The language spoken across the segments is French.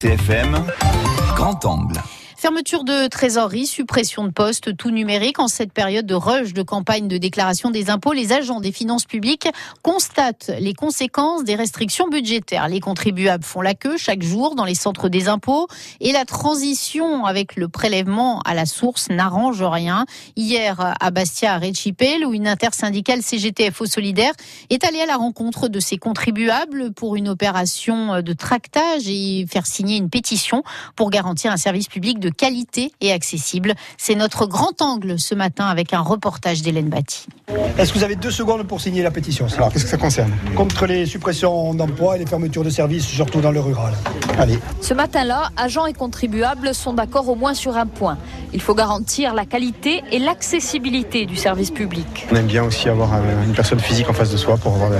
TFM, grand angle. Fermeture de trésorerie, suppression de postes, tout numérique. En cette période de rush de campagne de déclaration des impôts, les agents des finances publiques constatent les conséquences des restrictions budgétaires. Les contribuables font la queue chaque jour dans les centres des impôts et la transition avec le prélèvement à la source n'arrange rien. Hier, à Bastia, à Réchipel, où une intersyndicale CGTFO solidaire est allée à la rencontre de ses contribuables pour une opération de tractage et faire signer une pétition pour garantir un service public de qualité et accessible. C'est notre grand angle ce matin avec un reportage d'Hélène Batty. Est-ce que vous avez deux secondes pour signer la pétition Alors, qu'est-ce que ça concerne Contre les suppressions d'emplois et les fermetures de services, surtout dans le rural. Allez. Ce matin-là, agents et contribuables sont d'accord au moins sur un point. Il faut garantir la qualité et l'accessibilité du service public. On aime bien aussi avoir une personne physique en face de soi pour avoir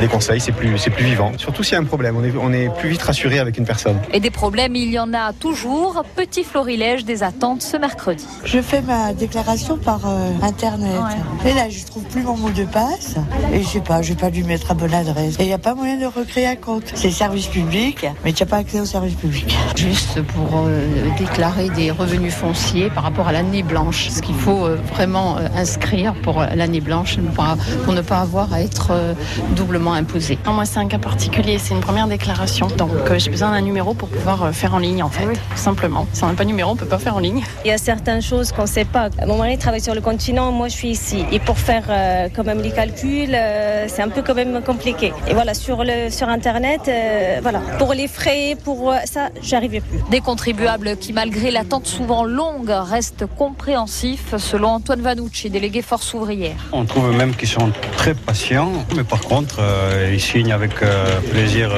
des conseils, c'est plus, c'est plus vivant. Surtout s'il y a un problème, on est, on est plus vite rassuré avec une personne. Et des problèmes, il y en a toujours. Petit florilège des attentes ce mercredi. Je fais ma déclaration par euh, Internet. Et là, je trouve plus mon mot de passe. Et je sais pas, j'ai pas dû mettre à bonne adresse. Et il n'y a pas moyen de recréer un compte. C'est service public, mais tu n'as pas accès au service public. Juste pour euh, déclarer des revenus fonciers par rapport à l'année blanche. Ce qu'il faut euh, vraiment inscrire pour l'année blanche pour, ne pas avoir à être doublement imposé. Moi, c'est un cas particulier. C'est une première déclaration. Donc, j'ai besoin d'un numéro pour pouvoir faire en ligne, en fait. Simplement. Si on n'a pas de numéro, on peut pas faire en ligne. Il y a certaines choses qu'on ne sait pas. Mon mari travaille sur le continent, moi je suis ici. Et pour faire euh, quand même les calculs, euh, c'est un peu quand même compliqué. Et voilà, sur, le, sur Internet, euh, voilà, pour les frais, pour ça, j'arrivais plus. Des contribuables qui, malgré l'attente souvent longue, restent compréhensifs, selon Antoine Vanucci, délégué Force ouvrière. On trouve même qu'ils sont très patients, mais par contre, ils signent avec plaisir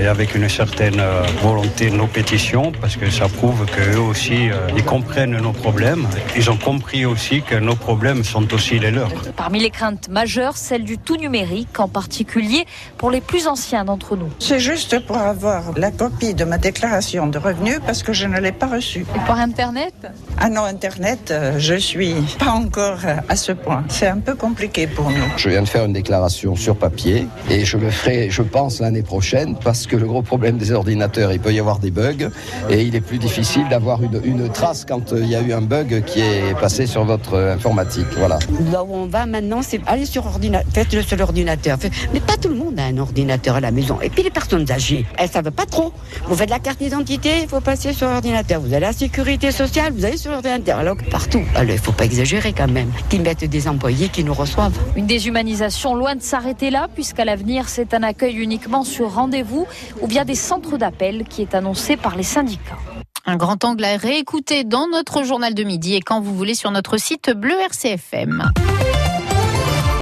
et avec une certaine volonté nos pétitions, parce que ça prouve qu'eux aussi, ils comprennent nos problèmes. Ils ont compris aussi que nos problèmes sont aussi les leurs. Parmi les craintes majeures, celle du tout numérique, en particulier pour les plus anciens d'entre nous. C'est juste pour avoir la copie de ma déclaration de revenus parce que je ne l'ai pas reçue. Et par Internet? Ah non, Internet, euh, je suis pas encore à ce point. C'est un peu compliqué pour nous. Je viens de faire une déclaration sur papier et je le ferai, je pense, l'année prochaine parce que le gros problème des ordinateurs, il peut y avoir des bugs et il est plus difficile d'avoir une, une trace quand euh, il y a eu un bug qui est passé sur votre informatique. Voilà. Là où on va maintenant, c'est aller sur ordinateur, faites-le sur l'ordinateur. Mais pas tout le monde a un ordinateur à la maison. Et puis les personnes âgées, elles savent pas trop. Vous faites la carte d'identité, il faut passer sur l'ordinateur. Vous allez à la sécurité sociale, vous allez sur l'ordinateur. Alors partout. Alors il faut pas exagérer quand même. Qu'ils mettent des employés qui nous reçoivent. Une déshumanisation loin de s'arrêter là, puisqu'à l'avenir, c'est un accueil uniquement sur rendez-vous ou via des centres d'appel qui est annoncé par les syndicats. Un grand angle à réécouter dans notre journal de midi et quand vous voulez sur notre site bleu RCFM.